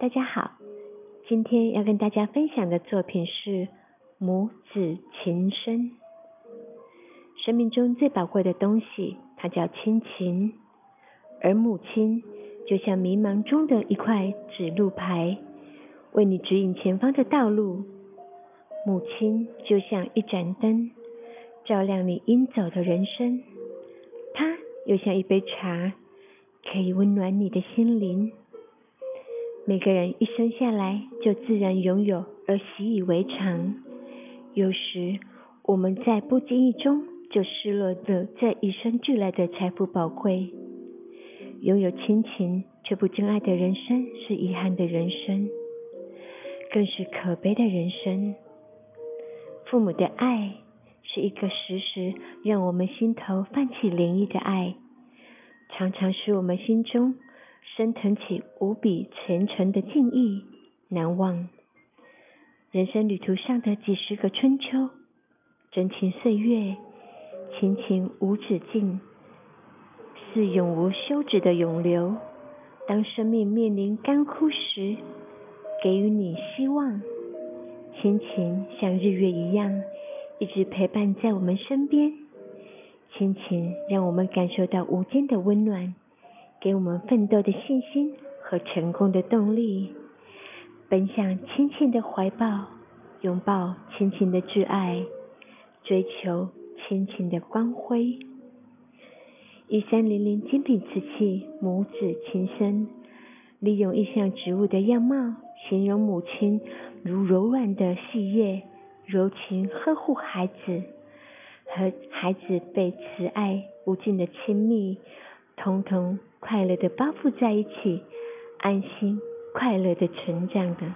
大家好，今天要跟大家分享的作品是母子情深。生命中最宝贵的东西，它叫亲情，而母亲就像迷茫中的一块指路牌，为你指引前方的道路。母亲就像一盏灯，照亮你应走的人生；它又像一杯茶，可以温暖你的心灵。每个人一生下来就自然拥有而习以为常，有时我们在不经意中就失落了这与生俱来的财富宝贵。拥有亲情却不珍爱的人生是遗憾的人生，更是可悲的人生。父母的爱是一个时时让我们心头泛起涟漪的爱，常常使我们心中。升腾起无比虔诚的敬意，难忘。人生旅途上的几十个春秋，真情岁月，亲情无止境，是永无休止的永流。当生命面临干枯时，给予你希望。亲情像日月一样，一直陪伴在我们身边。亲情让我们感受到无间的温暖。给我们奋斗的信心和成功的动力，奔向亲情的怀抱，拥抱亲情的挚爱，追求亲情的光辉。一三零零精品瓷器母子情深，利用意象植物的样貌，形容母亲如柔软的细叶，柔情呵护孩子，和孩子被慈爱无尽的亲密，通通。快乐的包覆在一起，安心快乐的成长的。